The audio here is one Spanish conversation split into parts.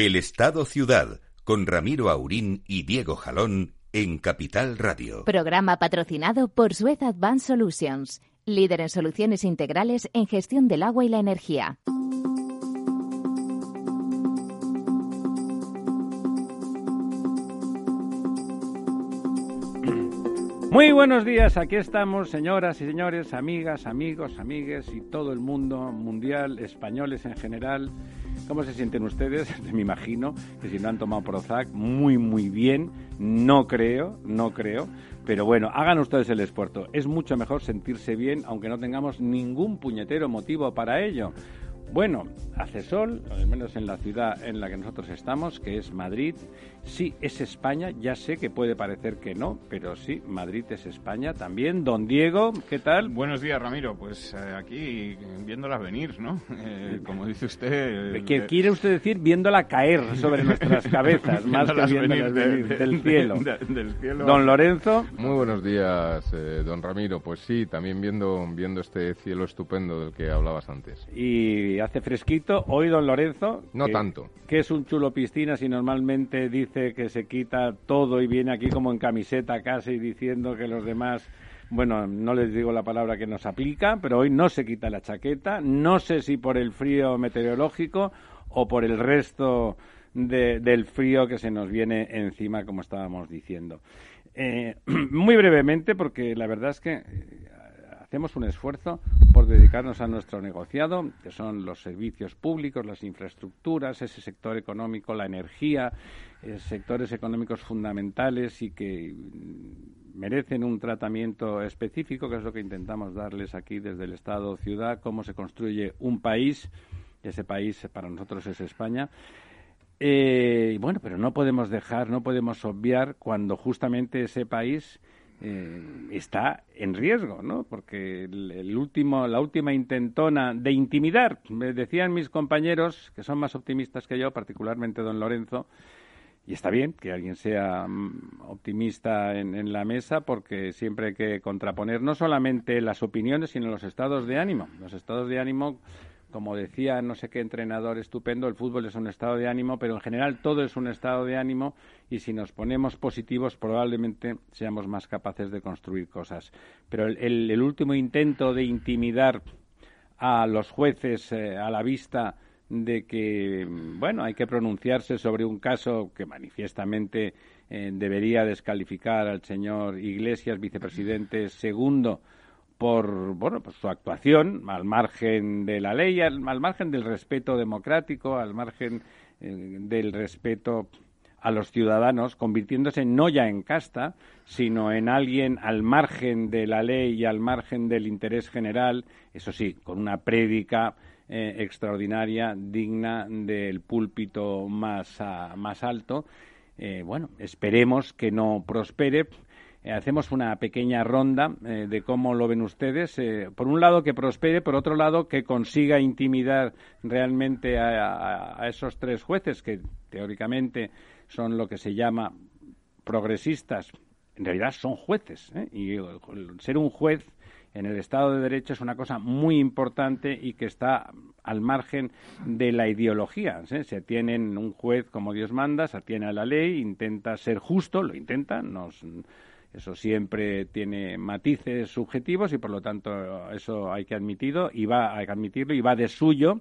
El Estado Ciudad, con Ramiro Aurín y Diego Jalón en Capital Radio. Programa patrocinado por Suez Advanced Solutions, líder en soluciones integrales en gestión del agua y la energía. Muy buenos días, aquí estamos, señoras y señores, amigas, amigos, amigues y todo el mundo mundial, españoles en general. ¿Cómo se sienten ustedes? Me imagino que si no han tomado Prozac, muy, muy bien. No creo, no creo. Pero bueno, hagan ustedes el esfuerzo. Es mucho mejor sentirse bien, aunque no tengamos ningún puñetero motivo para ello. Bueno, hace sol, al menos en la ciudad en la que nosotros estamos, que es Madrid. Sí, es España, ya sé que puede parecer que no, pero sí, Madrid es España también. Don Diego, ¿qué tal? Buenos días, Ramiro. Pues eh, aquí viéndolas venir, ¿no? Eh, como dice usted... ¿Qué quiere usted decir viéndola caer sobre nuestras cabezas, más que viéndolas venir, del, cielo. del cielo. Don Lorenzo. Muy buenos días, eh, don Ramiro. Pues sí, también viendo, viendo este cielo estupendo del que hablabas antes. Y hace fresquito. Hoy, don Lorenzo. No que, tanto. Que es un chulo piscina si normalmente dice que se quita todo y viene aquí como en camiseta casi diciendo que los demás. Bueno, no les digo la palabra que nos aplica, pero hoy no se quita la chaqueta. No sé si por el frío meteorológico o por el resto del frío que se nos viene encima, como estábamos diciendo. Eh, muy brevemente, porque la verdad es que hacemos un esfuerzo por dedicarnos a nuestro negociado, que son los servicios públicos, las infraestructuras, ese sector económico, la energía, eh, sectores económicos fundamentales y que merecen un tratamiento específico, que es lo que intentamos darles aquí desde el Estado ciudad, cómo se construye un país, ese país para nosotros es España. Eh, bueno, pero no podemos dejar, no podemos obviar cuando justamente ese país eh, está en riesgo, ¿no? Porque el, último, la última intentona de intimidar, me decían mis compañeros, que son más optimistas que yo, particularmente don Lorenzo, y está bien que alguien sea mm, optimista en, en, la mesa porque siempre hay que contraponer no solamente las opiniones, sino los estados de ánimo. Los estados de ánimo como decía no sé qué entrenador estupendo, el fútbol es un estado de ánimo, pero en general todo es un estado de ánimo y si nos ponemos positivos probablemente seamos más capaces de construir cosas. Pero el, el, último intento de intimidar a los jueces eh, a la vista de que, bueno, hay que pronunciarse sobre un caso que manifiestamente eh, debería descalificar al señor Iglesias, vicepresidente segundo, por bueno por su actuación al margen de la ley al, margen del respeto democrático al margen eh, del respeto a los ciudadanos convirtiéndose no ya en casta sino en alguien al margen de la ley y al margen del interés general eso sí con una prédica eh, extraordinaria digna del púlpito más más alto. Eh, bueno esperemos que no prospere hacemos una pequeña ronda eh, de cómo lo ven ustedes. Eh, por un lado, que prospere, por otro lado, que consiga intimidar realmente a, esos tres jueces que teóricamente son lo que se llama progresistas. En realidad son jueces. Y ser un juez en el Estado de Derecho es una cosa muy importante y que está al margen de la ideología. Se tienen un juez como Dios manda, se atiene a la ley, intenta ser justo, lo intenta, nos eso siempre tiene matices subjetivos y por lo tanto eso hay que admitirlo y va hay que admitirlo y va de suyo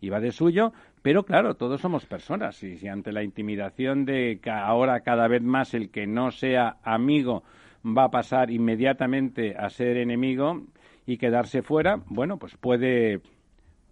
y va de suyo, pero claro, todos somos personas y si ante la intimidación de que ahora cada vez más el que no sea amigo va a pasar inmediatamente a ser enemigo y quedarse fuera, bueno, pues puede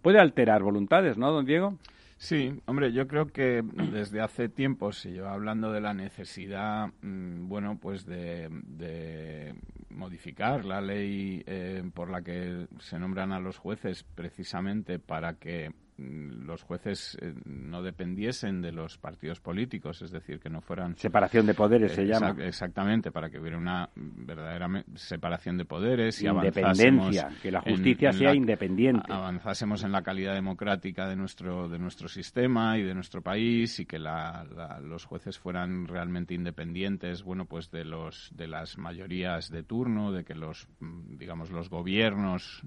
puede alterar voluntades, ¿no, don Diego? Sí, hombre, yo creo que desde hace tiempo se lleva hablando de la necesidad, mm, bueno, pues de, modificar la ley eh, por la que se nombran a los jueces precisamente para que los jueces eh, no dependiesen de los partidos políticos, es decir, que no fueran... Separación de poderes se llama. Exactamente, para que hubiera una verdadera separación de poderes y Independencia, que la justicia sea independiente. Avanzásemos en la calidad democrática de nuestro, de nuestro sistema y de nuestro país y que los jueces fueran realmente independientes, bueno, pues de, los, de las mayorías de turno, de que los, mm, digamos, los gobiernos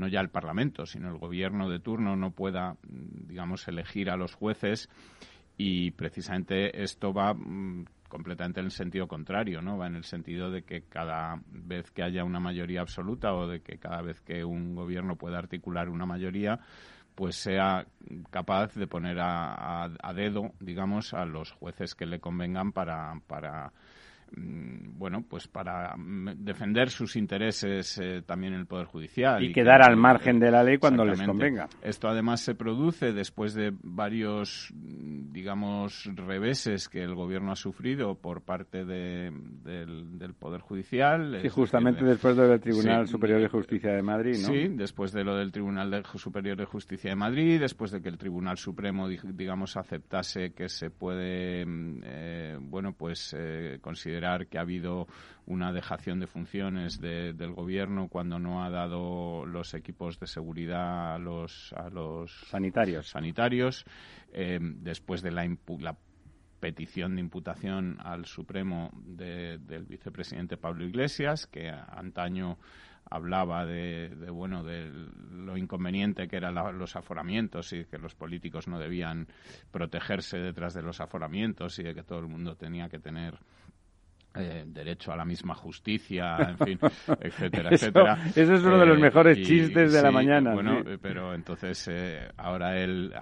no ya el Parlamento, sino el gobierno de turno no pueda, digamos, elegir a los jueces y precisamente esto va mm, completamente en el sentido contrario, ¿no? Va en el sentido de que cada vez que haya una mayoría absoluta o de que cada vez que un gobierno pueda articular una mayoría, pues sea capaz de poner a, a dedo, digamos, a los jueces que le convengan para, para Mm, bueno, pues para mm, defender sus intereses eh, también en el Poder Judicial. Y, quedar al margen de la ley cuando les convenga. Esto además se produce después de varios, mm, digamos, reveses que el Gobierno ha sufrido por parte de, del, Poder Judicial. Sí, justamente después de lo del Tribunal Superior de Justicia de Madrid, ¿no? Sí, después de lo del Tribunal Superior de Justicia de Madrid, después de que el Tribunal Supremo, digamos, aceptase que se puede, eh, bueno, pues eh, considerar que ha habido una dejación de funciones del gobierno cuando no ha dado los equipos de seguridad a los, a los sanitarios. sanitarios eh, después de la, la petición de imputación al Supremo del vicepresidente Pablo Iglesias, que antaño hablaba de, bueno de lo inconveniente que eran los aforamientos y que los políticos no debían protegerse detrás de los aforamientos y de que todo el mundo tenía que tener eh, derecho a la misma justicia, en fin, etcétera, etcétera. Eso es uno de los eh, mejores chistes de la mañana. Bueno, eh, pero entonces ahora él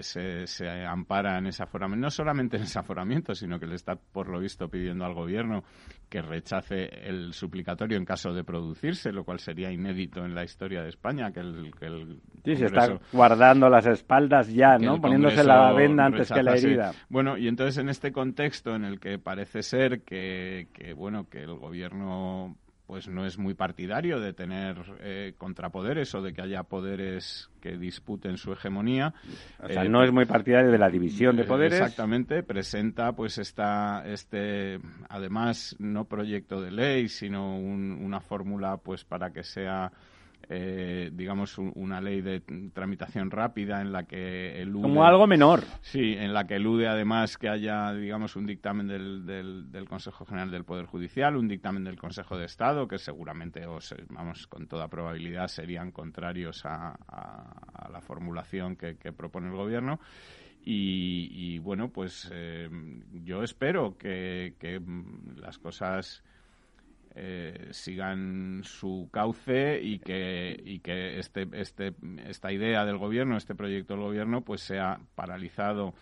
se, se, ampara en ese aforamiento, no solamente en ese aforamiento, sino que le está, por lo visto, pidiendo al gobierno que rechace el suplicatorio en caso de producirse, lo cual sería inédito en la historia de España, que el, que el Sí, se está guardando las espaldas ya, ¿no? Poniéndose la venda antes que la herida. Bueno, y entonces en este contexto en el que parece ser que, que bueno, que el gobierno pues no es muy partidario de tener eh, contrapoderes o de que haya poderes que disputen su hegemonía. O sea, no es muy partidario de la división de poderes. Exactamente, presenta pues esta, este, además, no proyecto de ley, sino una fórmula pues para que sea eh, digamos, una ley de tramitación rápida en la que elude... Como algo menor. Sí, en la que elude además que haya, digamos, un dictamen del, del, Consejo General del Poder Judicial, un dictamen del Consejo de Estado, que seguramente, o vamos, con toda probabilidad serían contrarios a, la formulación que, propone el Gobierno. Y, bueno, pues eh, yo espero que, que las cosas eh, sigan su cauce y que, y que este, este, esta idea del gobierno, este proyecto del gobierno, pues sea paralizado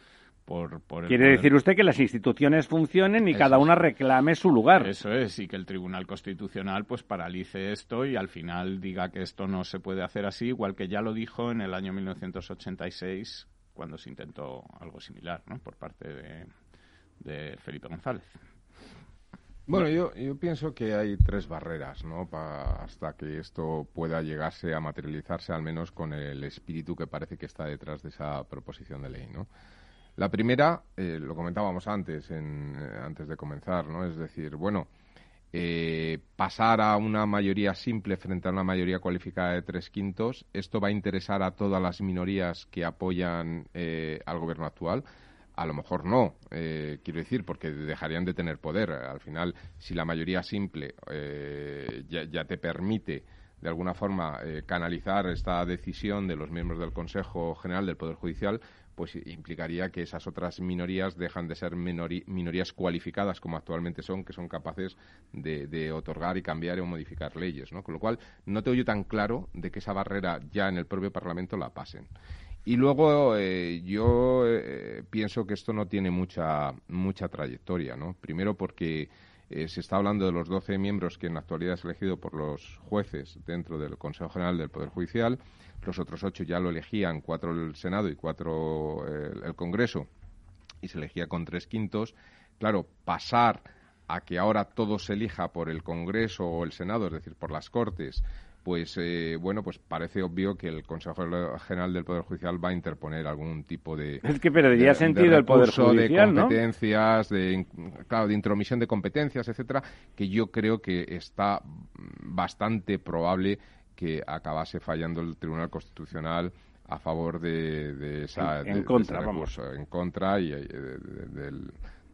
por, por el Quiere decir usted que las instituciones funcionen y cada una reclame su lugar. Eso es, y que el Tribunal Constitucional pues paralice esto y al final diga que esto no se puede hacer así, igual que ya lo dijo en el año 1986 cuando se intentó algo similar ¿no? por parte de, de Felipe González. Bueno, yo, yo pienso que hay tres barreras, ¿no? hasta que esto pueda llegarse a materializarse, al menos con el espíritu que parece que está detrás de esa proposición de ley, ¿no? La primera, eh, lo comentábamos antes, en, eh, antes de comenzar, ¿no? Es decir, bueno, eh, pasar a una mayoría simple frente a una mayoría cualificada de tres quintos, esto va a interesar a todas las minorías que apoyan al gobierno actual a lo mejor no, eh, quiero decir, porque dejarían de tener poder. Al final, si la mayoría simple eh, ya, te permite de alguna forma eh, canalizar esta decisión de los miembros del Consejo General del Poder Judicial, pues implicaría que esas otras minorías dejan de ser minorías cualificadas como actualmente son, que son capaces de, de, otorgar y cambiar o modificar leyes, ¿no? Con lo cual, no te oyo tan claro de que esa barrera ya en el propio Parlamento la pasen. Y luego eh, yo eh, pienso que esto no tiene mucha, mucha trayectoria, ¿no? Primero porque eh, se está hablando de los 12 miembros que en la actualidad es elegido por los jueces dentro del Consejo General del Poder Judicial. Los otros ocho ya lo elegían, cuatro el Senado y cuatro el Congreso, y se elegía con tres quintos. Claro, pasar a que ahora todo se elija por el Congreso o el Senado, es decir, por las Cortes, pues eh, bueno, pues parece obvio que el Consejo General del Poder Judicial va a interponer algún tipo de es que perdería sentido el Poder Judicial, de competencias, de claro, de intromisión de competencias, etcétera, que yo creo que está bastante probable que acabase fallando el Tribunal Constitucional a favor de, esa en, contra, en contra y, de,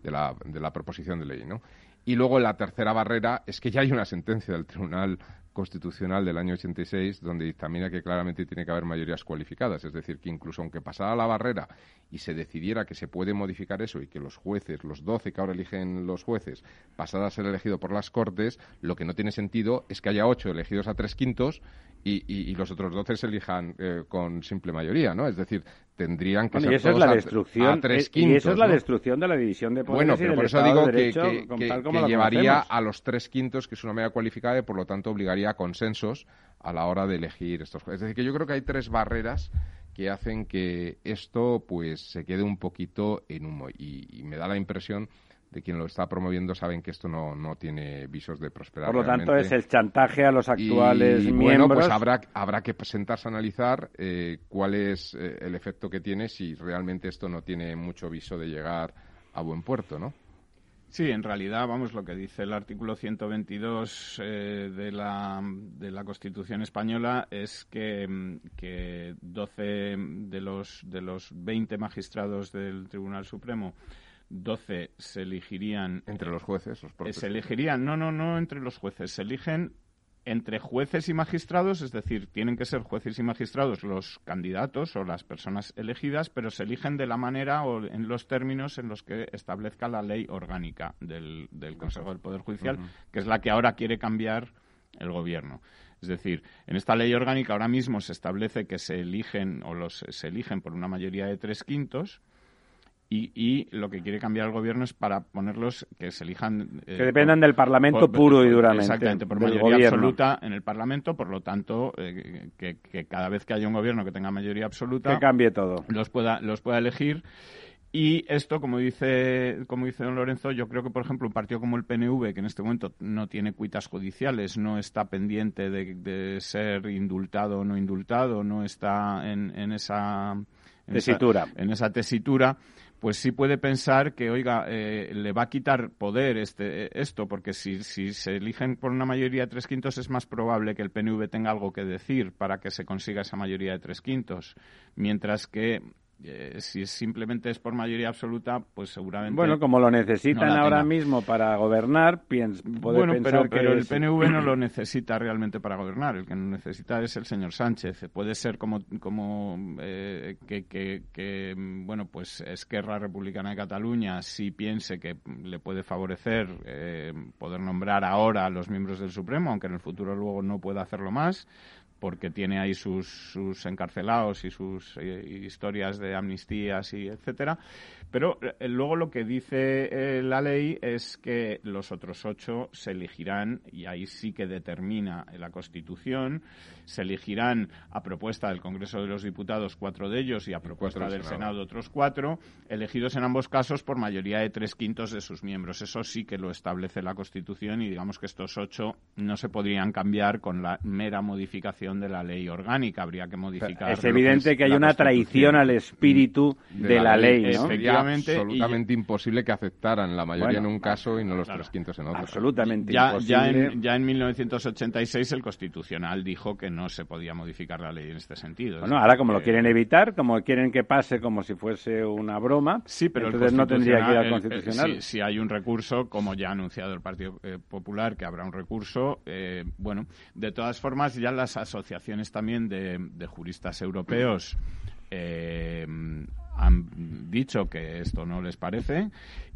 de, la, de la proposición de ley, ¿no? Y luego la tercera barrera es que ya hay una sentencia del Tribunal Constitucional del año 86, donde dictamina que claramente tiene que haber mayorías cualificadas. Es decir, que incluso aunque pasara la barrera y se decidiera que se puede modificar eso y que los jueces, los 12 que ahora eligen los jueces, pasara a ser elegido por las Cortes, lo que no tiene sentido es que haya ocho elegidos a tres quintos y, los otros 12 se elijan eh, con simple mayoría, ¿no? Es decir, tendrían que ser y eso es la destrucción, tres quintos, Y eso es la destrucción de la división de poderes Bueno, pero por eso digo que, llevaría a los tres quintos, que es una medida cualificada, y por lo tanto obligaría a consensos a la hora de elegir estos. Es decir, que yo creo que hay tres barreras que hacen que esto pues se quede un poquito en humo y me da la impresión de quien lo está promoviendo saben que esto no, no tiene visos de prosperar. Por lo tanto, es el chantaje a los actuales y, miembros. Bueno, pues habrá, habrá que sentarse a analizar eh, cuál es eh, el efecto que tiene si realmente esto no tiene mucho viso de llegar a buen puerto, ¿no? Sí, en realidad, vamos, lo que dice el artículo 122 eh, de, la, de la Constitución española es que, que 12 de los, de los 20 magistrados del Tribunal Supremo 12 se elegirían. Entre los jueces, los propios. Se elegirían, no, no, no entre los jueces, se eligen entre jueces y magistrados, es decir, tienen que ser jueces y magistrados los candidatos o las personas elegidas, pero se eligen de la manera o en los términos en los que establezca la ley orgánica del, Consejo del Poder Judicial, que es la que ahora quiere cambiar el Gobierno. Es decir, en esta ley orgánica ahora mismo se establece que se eligen o los se eligen por una mayoría de tres quintos y, lo que quiere cambiar el gobierno es para ponerlos que se elijan. Eh, que dependan del Parlamento puro y duramente. Exactamente, por mayoría absoluta en el Parlamento, por lo tanto, eh, que, cada vez que haya un gobierno que tenga mayoría absoluta. Que cambie todo. Los pueda, los pueda elegir. Y esto, como dice, como dice don Lorenzo, yo creo que, por ejemplo, un partido como el PNV, que en este momento no tiene cuitas judiciales, no está pendiente de, ser indultado o no indultado, no está en, en esa tesitura. en esa tesitura pues sí puede pensar que, oiga, eh, le va a quitar poder este, esto, porque si, si se eligen por una mayoría de tres quintos es más probable que el PNV tenga algo que decir para que se consiga esa mayoría de tres quintos, mientras que eh, si simplemente es por mayoría absoluta, pues seguramente. Bueno, como lo necesitan ahora mismo para gobernar, piens, bueno, pero, pero el PNV no lo necesita realmente para gobernar. El que lo necesita es el señor Sánchez. Puede ser como, como eh, que, que, bueno, pues Esquerra Republicana de Cataluña si piense que le puede favorecer eh, poder nombrar ahora a los miembros del Supremo, aunque en el futuro luego no pueda hacerlo más porque tiene ahí sus, sus encarcelados y sus eh, historias de amnistías y etcétera. Pero eh, luego lo que dice eh, la ley es que los otros ocho se elegirán, y ahí sí que determina la Constitución, se elegirán a propuesta del Congreso de los Diputados cuatro de ellos y a propuesta del Senado. otros cuatro, elegidos en ambos casos por mayoría de tres quintos de sus miembros. Eso sí que lo establece la Constitución y digamos que estos ocho no se podrían cambiar con la mera modificación de la ley orgánica. Habría que modificar. Es evidente que, hay una traición al espíritu de, la, ley. ¿no? absolutamente imposible que aceptaran la mayoría en un caso y no los tres quintos en otro. Absolutamente ya, imposible. Ya en, ya en 1986 el Constitucional dijo que no se podía modificar la ley en este sentido. Bueno, ahora como lo quieren evitar, como quieren que pase como si fuese una broma, sí, pero entonces no tendría que ir al Constitucional. si, hay un recurso, como ya ha anunciado el Partido eh, Popular que habrá un recurso, eh, bueno, de todas formas ya las asociaciones también de, juristas europeos eh, han dicho que esto no les parece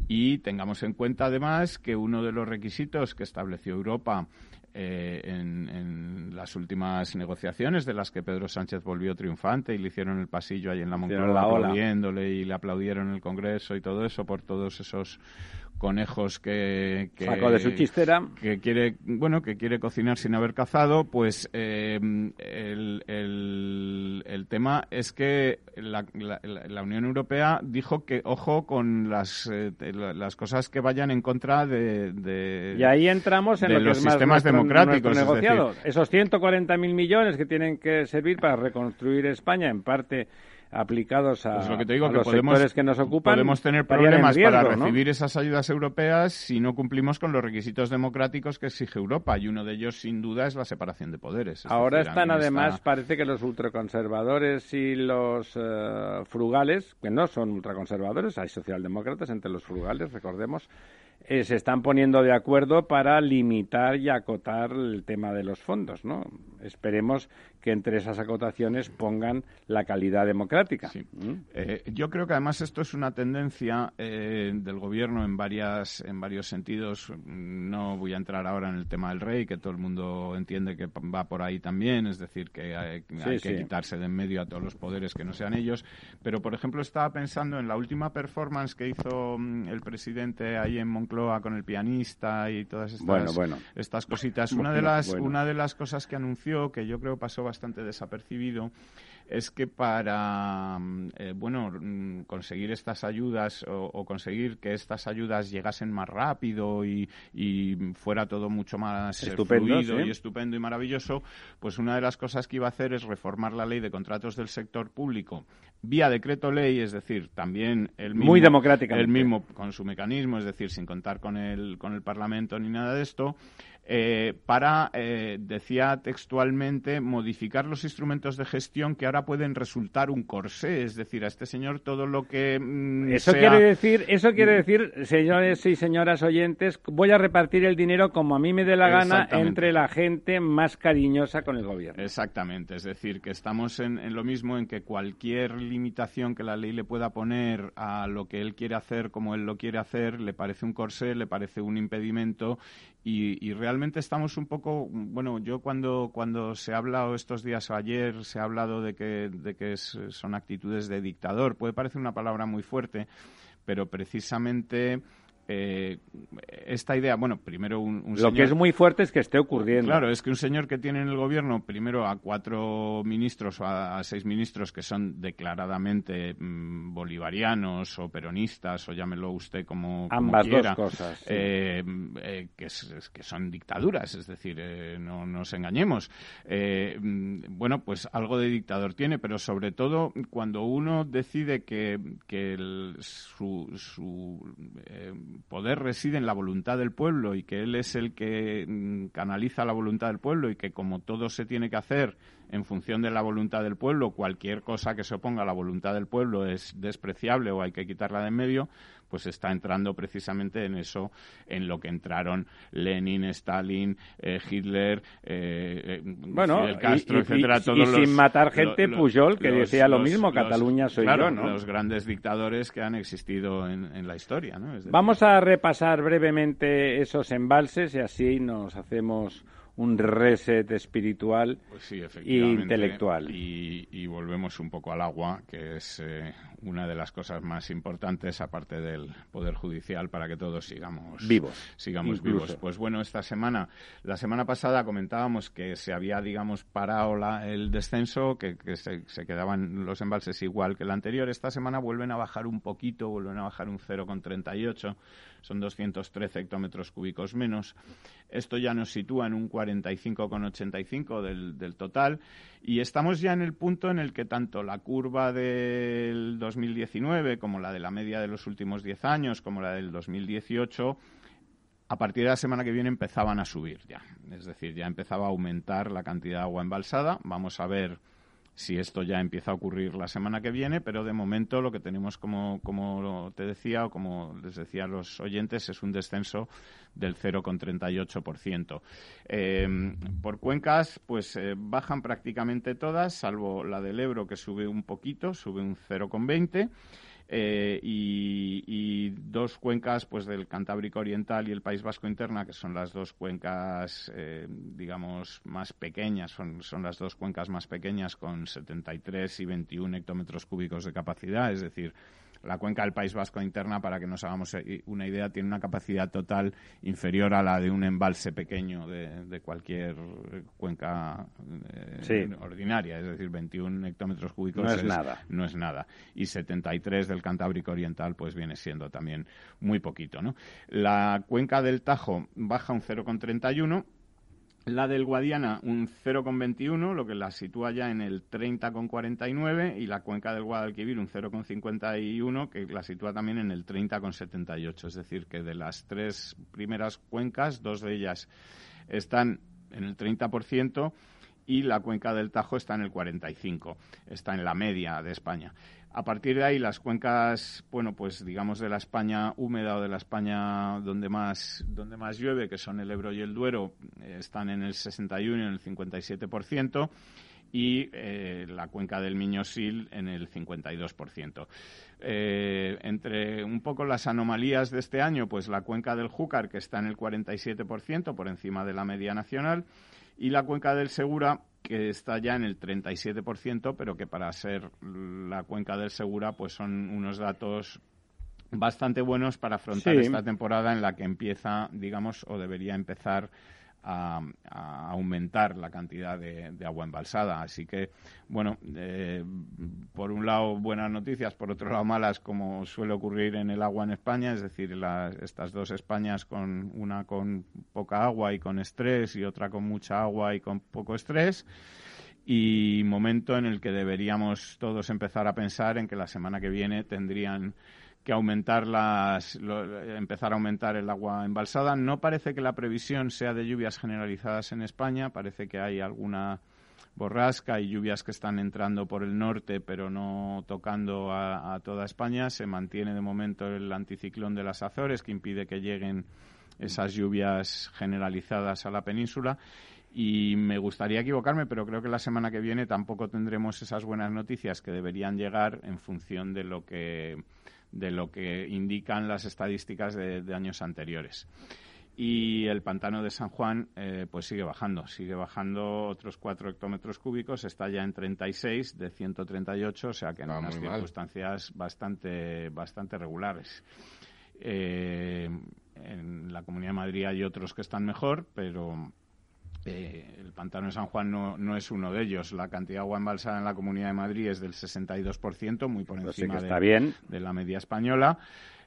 y tengamos en cuenta además que uno de los requisitos que estableció Europa eh, en, las últimas negociaciones de las que Pedro Sánchez volvió triunfante y le hicieron el pasillo ahí en la Moncloa aplaudiéndole y le aplaudieron en el Congreso y todo eso por todos esos conejos que, que de su chistera. que quiere bueno que quiere cocinar sin haber cazado pues eh, el, el, tema es que la, la, Unión Europea dijo que ojo con las eh, las cosas que vayan en contra de, y ahí entramos en los sistemas democráticos negociados esos 140.000 millones que tienen que servir para reconstruir España en parte aplicados a, pues lo que te digo, que los podemos, sectores que nos ocupan. Podemos tener problemas para recibir esas ayudas europeas si no cumplimos con los requisitos democráticos que exige Europa y uno de ellos sin duda es la separación de poderes. Ahora están además, parece que los ultraconservadores y los eh, frugales, que no son ultraconservadores, hay socialdemócratas entre los frugales, recordemos, eh, se están poniendo de acuerdo para limitar y acotar el tema de los fondos, ¿no? Esperemos que entre esas acotaciones pongan la calidad democrática. ¿Mm? Eh, yo creo que además esto es una tendencia eh, del gobierno en varias en varios sentidos. No voy a entrar ahora en el tema del rey, que todo el mundo entiende que va por ahí también, es decir, que hay, que quitarse de en medio a todos los poderes que no sean ellos. Pero, por ejemplo, estaba pensando en la última performance que hizo mm, el presidente ahí en Moncloa con el pianista y todas estas, estas cositas. Una de las una de las cosas que anunció que yo creo pasó bastante desapercibido es que para mm, eh, bueno mm, conseguir estas ayudas o, conseguir que estas ayudas llegasen más rápido y, fuera todo mucho más eh, fluido y estupendo y maravilloso, pues una de las cosas que iba a hacer es reformar la ley de contratos del sector público vía decreto ley, es decir, también el mismo, muy democrática, el mismo con su mecanismo, es decir, sin contar con el con el Parlamento ni nada de esto, eh, para, eh, decía textualmente, modificar los instrumentos de gestión que ahora pueden resultar un corsé. Es decir, a este señor todo lo que. Mm, eso, quiere decir, eso quiere decir, señores y señoras oyentes, voy a repartir el dinero como a mí me dé la gana entre la gente más cariñosa con el gobierno. Exactamente. Es decir, que estamos en, en lo mismo en que cualquier limitación que la ley le pueda poner a lo que él quiere hacer como él lo quiere hacer le parece un corsé, le parece un impedimento y, realmente estamos un poco, bueno, yo cuando, cuando se ha hablado estos días o ayer, se ha hablado de que, de que son actitudes de dictador, puede parecer una palabra muy fuerte, pero precisamente eh, esta idea, bueno, primero un, Lo que es muy fuerte es que esté ocurriendo. Claro, es que un señor que tiene en el gobierno primero a cuatro ministros o a, seis ministros que son declaradamente mm, bolivarianos o peronistas o llámelo usted como, Ambas quiera, dos cosas. Eh, eh, que, que, son dictaduras, es decir, no nos engañemos. Mm, bueno, pues algo de dictador tiene, pero sobre todo cuando uno decide que, que su, su poder reside en la voluntad del pueblo y que él es el que mm, canaliza la voluntad del pueblo y que como todo se tiene que hacer en función de la voluntad del pueblo, cualquier cosa que se oponga a la voluntad del pueblo es despreciable o hay que quitarla de en medio, pues está entrando precisamente en eso, en lo que entraron Lenin, Stalin, eh, Hitler, eh, eh bueno, Castro, etcétera. Y, sin matar gente, Pujol, que decía lo mismo, Cataluña soy yo, ¿no? Los grandes dictadores que han existido en, la historia, ¿no? Vamos a repasar brevemente esos embalses y así nos hacemos un reset espiritual pues e intelectual. Y, volvemos un poco al agua, que es eh, una de las cosas más importantes, aparte del Poder Judicial, para que todos sigamos vivos. Sigamos vivos. Pues bueno, esta semana, la semana pasada comentábamos que se había, digamos, parado el descenso, que, se, se, quedaban los embalses igual que el anterior. Esta semana vuelven a bajar un poquito, vuelven a bajar un 0,38 son 213 hectómetros cúbicos menos. Esto ya nos sitúa en un 45,85 del, del total y estamos ya en el punto en el que tanto la curva del 2019 como la de la media de los últimos 10 años como la del 2018 a partir de la semana que viene empezaban a subir ya. Es decir, ya empezaba a aumentar la cantidad de agua embalsada. Vamos a ver si esto ya empieza a ocurrir la semana que viene, pero de momento lo que tenemos, como, como te decía o como les decía a los oyentes, es un descenso del 0,38%. Eh, por cuencas, pues eh, bajan prácticamente todas, salvo la del Ebro que sube un poquito, sube un 0,20%. Eh, y, dos cuencas pues del Cantábrico Oriental y el País Vasco Interna, que son las dos cuencas, eh, digamos, más pequeñas, son, son las dos cuencas más pequeñas con 73 y 21 hectómetros cúbicos de capacidad, es decir, la cuenca del País Vasco interna, para que nos hagamos eh, una idea, tiene una capacidad total inferior a la de un embalse pequeño de, cualquier cuenca eh, ordinaria, es decir, 21 hectómetros cúbicos no es, nada. No es nada. Y 73 del Cantábrico Oriental, pues viene siendo también muy poquito, ¿no? La cuenca del Tajo baja un 0,31 la del Guadiana un 0,21, lo que la sitúa ya en el 30,49 y la cuenca del Guadalquivir un 0,51 que la sitúa también en el 30,78. Es decir, que de las tres primeras cuencas, dos de ellas están en el 30% y la cuenca del Tajo está en el 45, está en la media de España. A partir de ahí, las cuencas, bueno, pues digamos de la España húmeda o de la España donde más, donde más llueve, que son el Ebro y el Duero, eh, están en el 61 y en el 57% y eh, la cuenca del Miño-Sil en el 52%. Eh, entre un poco las anomalías de este año, pues la cuenca del Júcar, que está en el 47%, por encima de la media nacional, y la cuenca del Segura, que está ya en el 37%, pero que para ser la cuenca del Segura, pues son unos datos bastante buenos para afrontar esta temporada en la que empieza, digamos, o debería empezar a, aumentar la cantidad de, agua embalsada. Así que, bueno, eh, por un lado buenas noticias, por otro lado malas, como suele ocurrir en el agua en España, es decir, estas dos Españas con una con poca agua y con estrés y otra con mucha agua y con poco estrés y momento en el que deberíamos todos empezar a pensar en que la semana que viene tendrían que aumentar las, empezar a aumentar el agua embalsada. No parece que la previsión sea de lluvias generalizadas en España, parece que hay alguna borrasca y lluvias que están entrando por el norte pero no tocando a, toda España. Se mantiene de momento el anticiclón de las Azores que impide que lleguen esas lluvias generalizadas a la península. Y me gustaría equivocarme, pero creo que la semana que viene tampoco tendremos esas buenas noticias que deberían llegar en función de lo que de lo que indican las estadísticas de, años anteriores. Y el pantano de San Juan eh, pues sigue bajando, sigue bajando otros 4 hectómetros cúbicos, está ya en 36 de 138, o sea que en unas circunstancias bastante, bastante regulares. Eh, en la Comunidad de Madrid hay otros que están mejor, pero eh, el pantano de San Juan no, es uno de ellos. La cantidad de agua embalsada en la Comunidad de Madrid es del 62%, muy por encima de, la media española.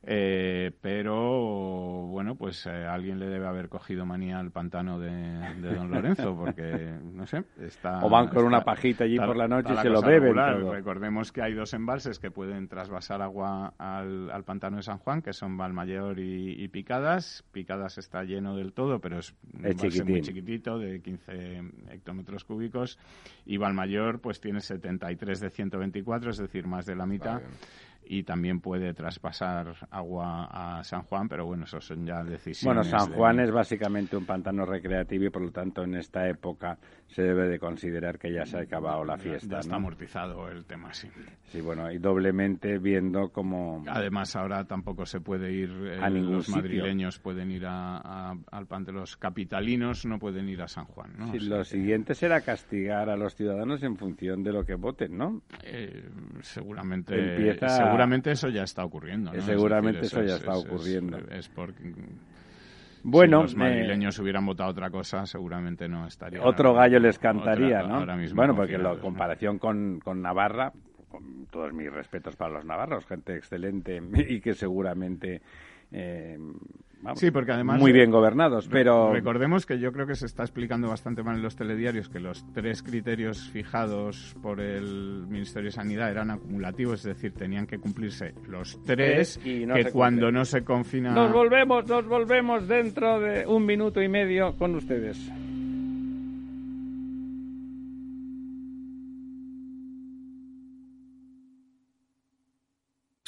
Eh, pero bueno, pues eh, alguien le debe haber cogido manía al pantano de, Don Lorenzo, porque no sé, está. O van con una pajita allí por la noche y se lo beben. Recordemos que hay dos embalses que pueden trasvasar agua al, pantano de San Juan, que son Valmayor y, Picadas. Picadas está lleno del todo, pero es un embalse muy chiquitito, de 15 hectómetros cúbicos. Y Valmayor, pues tiene 73 de 124, es decir, más de la mitad y también puede traspasar agua a San Juan, pero bueno, eso son ya decisiones. Bueno, San Juan es básicamente un pantano recreativo y por lo tanto en esta época se debe de considerar que ya se ha acabado la fiesta. Ya, está amortizado el tema, sí. Sí, bueno, y doblemente viendo como... Además ahora tampoco se puede ir, a eh, los madrileños pueden ir a, al pantano, los capitalinos no pueden ir a San Juan, ¿no? Sí, lo siguiente será castigar a los ciudadanos en función de lo que voten, ¿no? Eh, seguramente... Empieza seguramente eso ya está ocurriendo. Seguramente eso, ya está ocurriendo. Es, porque bueno, si los madrileños hubieran votado otra cosa, seguramente no estaría. Otro gallo les cantaría, ¿no? bueno, porque la comparación con, con Navarra, con todos mis respetos para los navarros, gente excelente y que seguramente eh, sí, porque además muy bien gobernados, pero recordemos que yo creo que se está explicando bastante mal en los telediarios que los tres criterios fijados por el Ministerio de Sanidad eran acumulativos, es decir, tenían que cumplirse los tres, y que cuando no se confina nos volvemos, nos volvemos dentro de un minuto y medio con ustedes.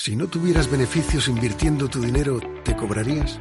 Si no tuvieras beneficios invirtiendo tu dinero, ¿te cobrarías?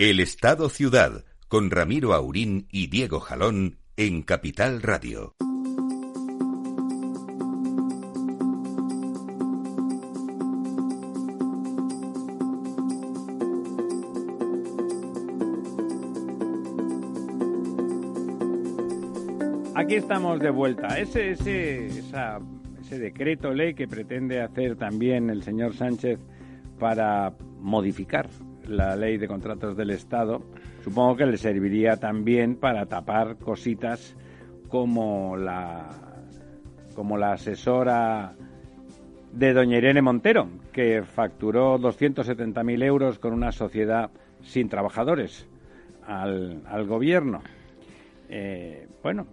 El Estado Ciudad, con Ramiro Aurín y Diego Jalón en Capital Radio. Aquí estamos de vuelta. Ese, ese, ese decreto ley que pretende hacer también el señor Sánchez para modificar la ley de contratos del Estado, supongo que le serviría también para tapar cositas como la como la asesora de doña Irene Montero, que facturó 270.000 euros con una sociedad sin trabajadores al, al gobierno. Eh, bueno,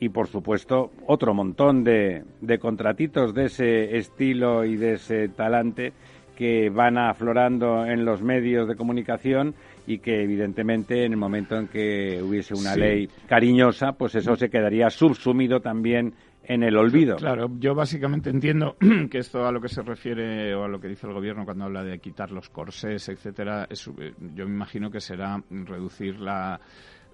y por supuesto otro montón de, de contratitos de ese estilo y de ese talante que van aflorando en los medios de comunicación y que evidentemente en el momento en que hubiese una ley cariñosa, pues eso se quedaría subsumido también en el olvido. Claro, yo básicamente entiendo que esto a lo que se refiere o a lo que dice el gobierno cuando habla de quitar los corsés, etcétera, eh, yo me imagino que será reducir la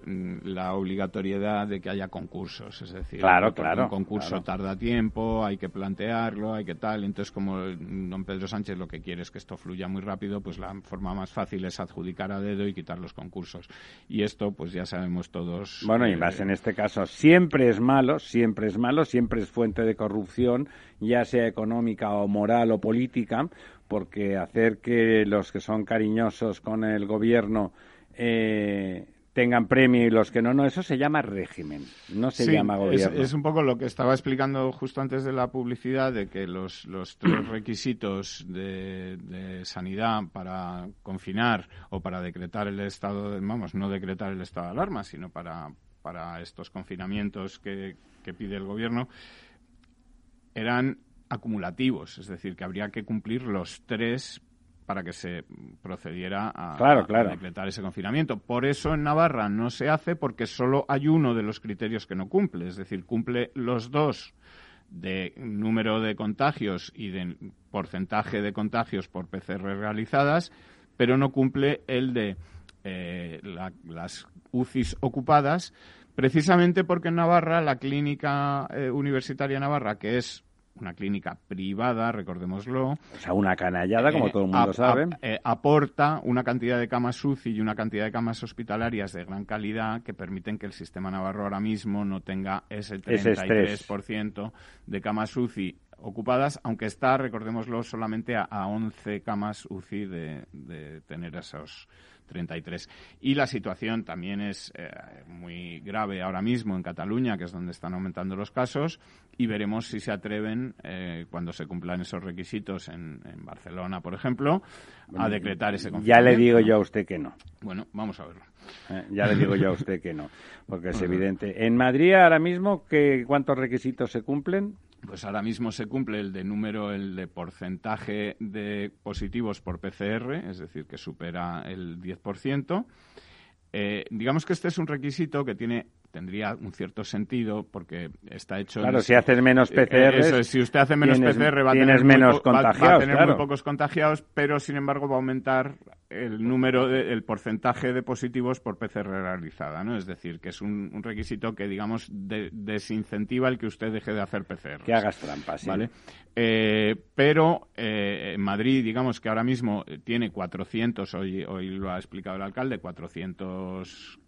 la obligatoriedad de que haya concursos. Es decir, claro, claro, un concurso tarda tiempo, hay que plantearlo, hay que tal. Entonces, como don Pedro Sánchez lo que quiere es que esto fluya muy rápido, pues la forma más fácil es adjudicar a dedo y quitar los concursos. Y esto, pues ya sabemos todos. Bueno, y más en este caso, siempre es malo, siempre es malo, siempre es fuente de corrupción, ya sea económica o moral o política, porque hacer que los que son cariñosos con el gobierno eh, tengan premio y los que no, no, eso se llama régimen, no se llama gobierno. Es, es, un poco lo que estaba explicando justo antes de la publicidad, de que los, los tres requisitos de, de, sanidad para confinar o para decretar el estado, de, vamos, no decretar el estado de alarma, sino para, para estos confinamientos que, que pide el gobierno, eran acumulativos, es decir, que habría que cumplir los tres para que se procediera a, decretar ese confinamiento. Por eso en Navarra no se hace porque solo hay uno de los criterios que no cumple, es decir, cumple los dos de número de contagios y de porcentaje de contagios por PCR realizadas, pero no cumple el de eh, las UCIs ocupadas, precisamente porque en Navarra la clínica eh, universitaria Navarra, que es una clínica privada, recordémoslo. O sea, una canallada, como eh, todo el mundo sabe. Eh, aporta una cantidad de camas UCI y una cantidad de camas hospitalarias de gran calidad que permiten que el sistema navarro ahora mismo no tenga ese 33% de camas UCI ocupadas, aunque está, recordémoslo, solamente a, a 11 camas UCI de, de tener esos 33. Y la situación también es eh, muy grave ahora mismo en Cataluña, que es donde están aumentando los casos, y veremos si se atreven, eh, cuando se cumplan esos requisitos en, Barcelona, por ejemplo, a decretar ese confinamiento. Ya le digo yo a usted que no. Bueno, vamos a verlo. Eh, ya le digo yo a usted que no, porque es evidente. En Madrid ahora mismo, ¿qué, ¿cuántos requisitos se cumplen? Pues ahora mismo se cumple el de número, el de porcentaje de positivos por PCR, es decir, que supera el 10%. Eh, digamos que este es un requisito que tiene tendría un cierto sentido porque está hecho. Claro, si haces menos eh, PCR. si usted hace menos PCR va a tener, menos contagiados, tener muy pocos contagiados, pero sin embargo va a aumentar el número, de, el porcentaje de positivos por PCR realizada, ¿no? Es decir, que es un, requisito que, digamos, desincentiva el que usted deje de hacer PCR. Que hagas trampas, ¿Vale? Eh, pero eh, en Madrid, digamos que ahora mismo tiene 400, hoy, hoy lo ha explicado el alcalde, 400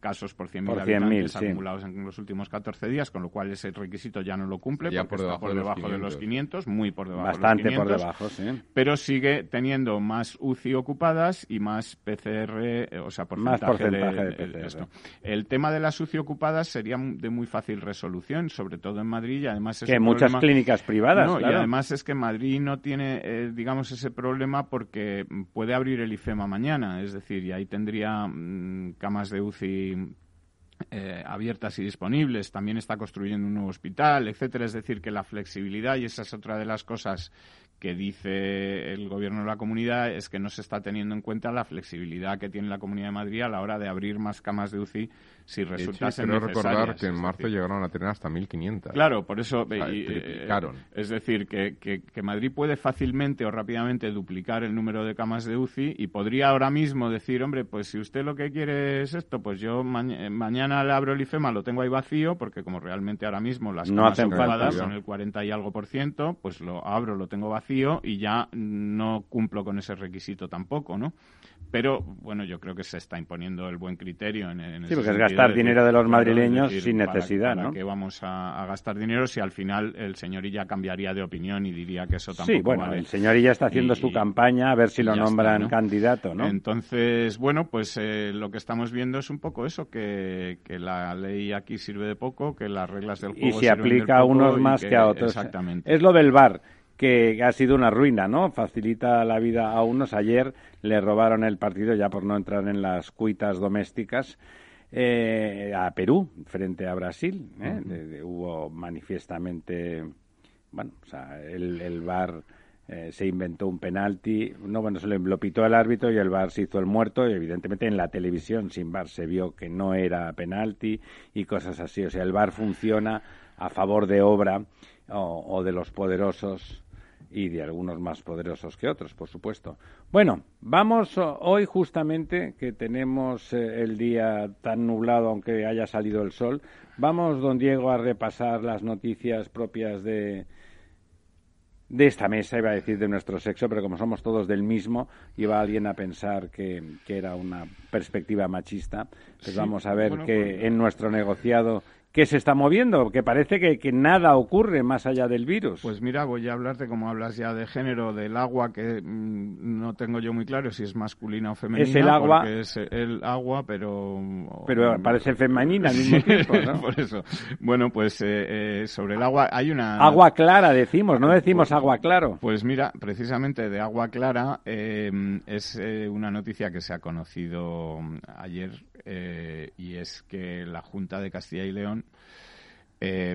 casos por 100.000 Por habitantes 100.000, sí. acumulados en los últimos 14 días, con lo cual ese requisito ya no lo cumple Ya porque por está debajo por de los debajo de los 500, muy por debajo Bastante de los por 500 debajo, sí. pero sigue teniendo más UCI ocupadas y más PCR, eh, o sea, porcentaje, Más porcentaje de de PCR. esto. El tema de las UCI ocupadas sería de muy fácil resolución, sobre todo en Madrid, y además es Que un muchas problema- clínicas privadas, No, y además es que Madrid no tiene, eh, digamos, ese problema porque puede abrir el IFEMA mañana, es decir, y ahí tendría mm, camas de UCI eh, abiertas y disponibles, también está construyendo un nuevo hospital, etcétera. Es decir, que la flexibilidad, y esa es otra de las cosas que dice el gobierno de la comunidad, es que no se está teniendo en cuenta la flexibilidad que tiene la Comunidad de Madrid a la hora de abrir más camas de UCI si hecho, quiero recordar que en marzo decir, llegaron a tener hasta 1.500. Claro, por eso. O sea, y, eh, triplicaron. es decir, que, que- que Madrid puede fácilmente o rápidamente duplicar el número de camas de UCI y podría ahora mismo decir, hombre, pues si usted lo que quiere es esto, pues yo eh, mañana le abro el IFEMA, lo tengo ahí vacío, porque como realmente ahora mismo las No camas ocupadas son el 40 y algo por ciento, pues lo abro, lo tengo vacío y ya no cumplo con ese requisito tampoco, ¿no? Pero, bueno, yo creo que se está imponiendo el buen criterio en, en Sí, porque es gastar dinero de los madrileños decir, sin para- necesidad, para ¿no? qué vamos a, a gastar dinero si al final el señorilla cambiaría de opinión y diría que eso tampoco Sí, bueno, vale. el señor ya está haciendo Y- su y- campaña a ver si lo ya está, nombran ¿no? candidato, ¿no? Entonces, bueno, pues eh, lo que estamos viendo es un poco eso, que, que la ley aquí sirve de poco, que las reglas del juego y se sirven aplica a unos más que, a otros. Exactamente. Es lo del bar que ha sido una ruina, ¿no? Facilita la vida a unos. Ayer le robaron el partido, ya por no entrar en las cuitas domésticas, eh, a Perú frente a Brasil. ¿eh? De- de- hubo manifiestamente, bueno, o sea, el, el bar se inventó un penalti, no, bueno, se lo, lo pitó el árbitro y el bar se hizo el muerto y evidentemente en la televisión sin bar se vio que no era penalti y cosas así. O sea, el bar funciona a favor de obra o, o de los poderosos y de algunos más poderosos que otros, por supuesto. Bueno, vamos hoy justamente que tenemos eh, el día tan nublado, aunque haya salido el sol, vamos, don Diego, a repasar las noticias propias de, de esta mesa, iba a decir de nuestro sexo, pero como somos todos del mismo, iba alguien a pensar que, que era una perspectiva machista. Pues Sí, vamos a ver bueno, que pues- en nuestro negociado qué se está moviendo, que parece que, que nada ocurre más allá del virus. Pues mira, voy a hablarte, como hablas ya de género, del agua, que mm, no tengo yo muy claro si es masculina o femenina. Es el agua- Es el agua, pero... pero parece femenina al mismo tiempo, ¿no? Por eso. Bueno, pues eh, eh, sobre el agua hay una... Agua clara decimos, no decimos agua claro. Pues mira, precisamente de agua clara eh, es eh, una noticia que se ha conocido mm, ayer eh, y es que la Junta de Castilla y León eh,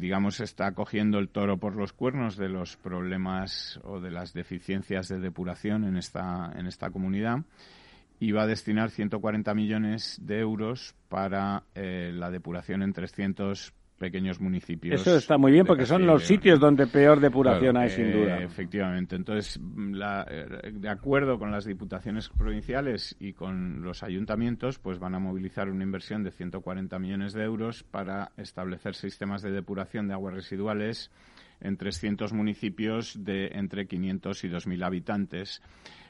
digamos, está cogiendo el toro por los cuernos de los problemas o de las deficiencias de depuración en esta, en esta comunidad y va a destinar 140 millones de euros para eh, la depuración en 300 pequeños municipios. Eso está muy bien porque son los sitios donde peor depuración Claro, hay, sin eh, duda. Efectivamente. Entonces, mm, la- eh, de acuerdo con las diputaciones provinciales y con los ayuntamientos, pues van a movilizar una inversión de 140 millones de euros para establecer sistemas de depuración de aguas residuales en 300 municipios de entre 500 y 2.000 habitantes.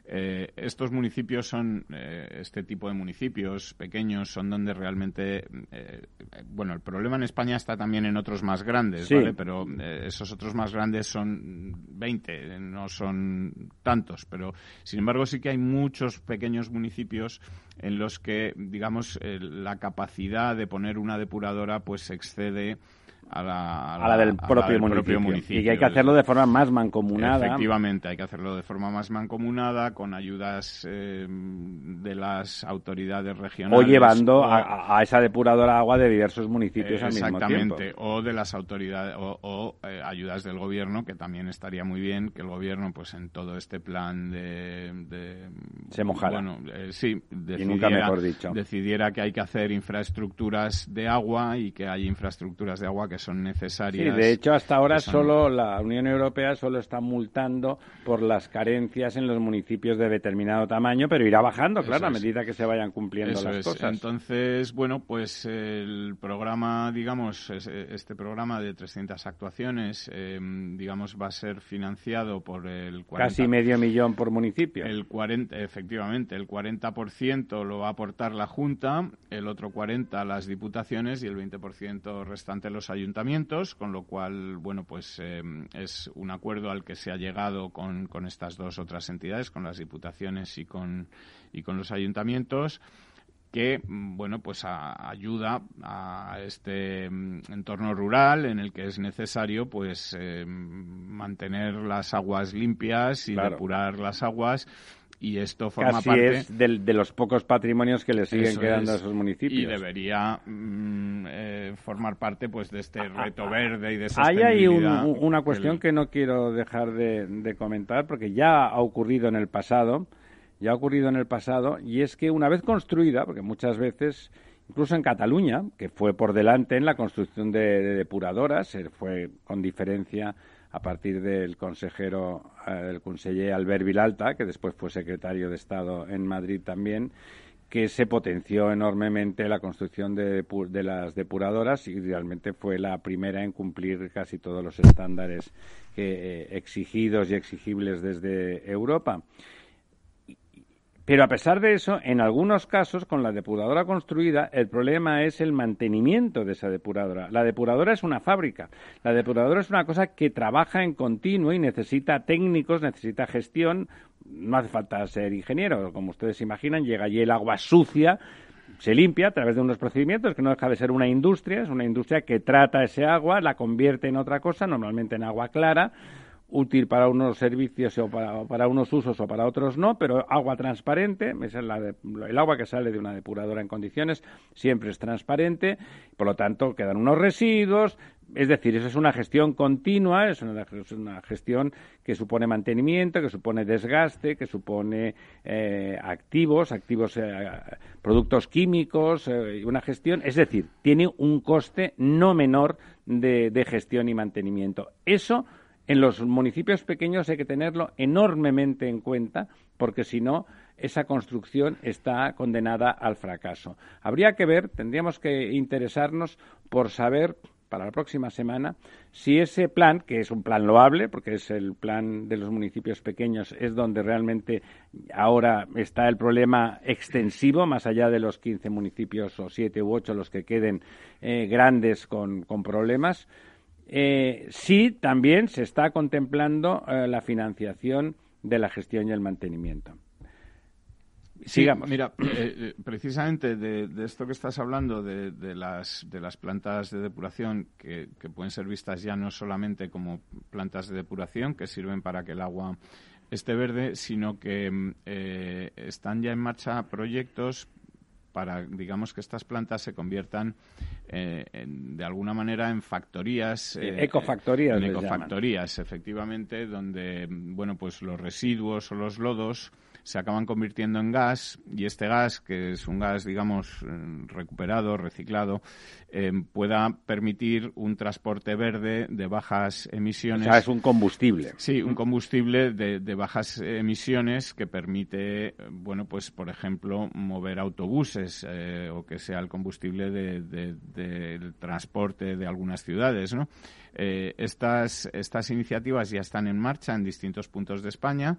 Eh, estos municipios son, eh, este tipo de municipios pequeños, son donde realmente, eh, bueno, el problema en España está también en otros más grandes, Sí. ¿vale? Pero esos otros más grandes son 20, eh, no son tantos, pero sin embargo sí que hay muchos pequeños municipios en los que, digamos, la capacidad de poner una depuradora pues excede a la, a la del, propio, municipio. municipio. Y que hay que hacerlo de forma más mancomunada. Efectivamente, hay que hacerlo de forma más mancomunada, con ayudas eh, de las autoridades O regionales. llevando o- a, a esa depuradora agua de diversos municipios eh, al mismo exactamente, o de las autoridades, o, o, eh, ayudas del gobierno, que también estaría muy bien que el gobierno, pues en todo este plan de... de- Se mojara. Bueno, eh, sí, nunca decidiera, mejor dicho. decidiera que hay que hacer infraestructuras de agua y que hay infraestructuras de agua que que son necesarias. Sí, de hecho, hasta ahora solo la Unión Europea solo está multando por las carencias en los municipios de determinado tamaño, pero irá bajando, claro, a medida que se vayan cumpliendo las cosas. Entonces, bueno, pues el programa, digamos, este programa de 300 actuaciones, eh, digamos, va a ser financiado por el 40, Casi medio millón por municipio. El 40, efectivamente, el 40% lo va a aportar la Junta, el otro 40% las diputaciones y el 20% restante los ayuntamientos, con lo cual, bueno, pues eh, es un acuerdo al que se ha llegado con, con estas dos otras entidades, con las diputaciones y con, y con los ayuntamientos que bueno pues ayuda a este mm, entorno rural en el que es necesario pues eh, mantener las aguas limpias y depurar las aguas y esto forma Casi parte es de los pocos patrimonios que le siguen quedando a esos municipios. Y debería mm, eh, formar parte pues de este reto verde y de Ahí hay una cuestión que no quiero dejar de, comentar porque ya ha ocurrido en el pasado ya ha ocurrido en el pasado y es que una vez construida porque muchas veces incluso en Cataluña que fue por delante en la construcción de, de depuradoras fue con diferencia a partir del consejero, eh, el conseller Albert Vilalta, que después fue secretario de Estado en Madrid también, que se potenció enormemente la construcción de, las depuradoras y realmente fue la primera en cumplir casi todos los estándares eh, exigidos y exigibles desde Europa. Pero a pesar de eso, en algunos casos, con la depuradora construida, el problema es el mantenimiento de esa depuradora. La depuradora es una fábrica. La depuradora es una cosa que trabaja en continuo y necesita técnicos, necesita gestión. No hace falta ser ingeniero. Como ustedes imaginan, llega allí el agua sucia, se limpia a través de unos procedimientos que no deja de ser una industria. Es una industria que trata ese agua, la convierte en otra cosa, normalmente en agua clara útil para unos servicios o para, unos usos o para otros no, pero agua transparente, es el agua que sale de una depuradora en condiciones siempre es transparente, por lo tanto quedan unos residuos, es decir, eso es una gestión continua, es una, gestión que supone mantenimiento, que supone desgaste, que supone eh, activos, activos, eh, productos químicos, eh, una gestión, es decir, tiene un coste no menor de, de gestión y mantenimiento. Eso en los municipios pequeños hay que tenerlo enormemente en cuenta porque si no esa construcción está condenada al fracaso. Habría que ver, tendríamos que interesarnos por saber para la próxima semana si ese plan, que es un plan loable, porque es el plan de los municipios pequeños, es donde realmente ahora está el problema extensivo, más allá de los 15 municipios o 7 u 8 los que queden eh, grandes con problemas, eh, sí también se está contemplando eh, la financiación de la gestión y el mantenimiento. Sigamos. mira, eh, precisamente de, esto que estás hablando, de, las, de las plantas de depuración, que, pueden ser vistas ya no solamente como plantas de depuración, que sirven para que el agua esté verde, sino que están ya en marcha proyectos para, digamos, que estas plantas se conviertan eh, de alguna manera en factorías. Eh, ecofactorías. En ecofactorías, efectivamente, donde, bueno, pues los residuos o los lodos se acaban convirtiendo en gas y este gas, que es un gas, digamos, recuperado, reciclado, eh, pueda permitir un transporte verde de bajas emisiones. O sea, es un combustible. Sí, un combustible de, bajas emisiones que permite, bueno, pues, por ejemplo, mover autobuses eh, o que sea el combustible del transporte de algunas ciudades, ¿no? Eh, estas, estas iniciativas ya están en marcha en distintos puntos de España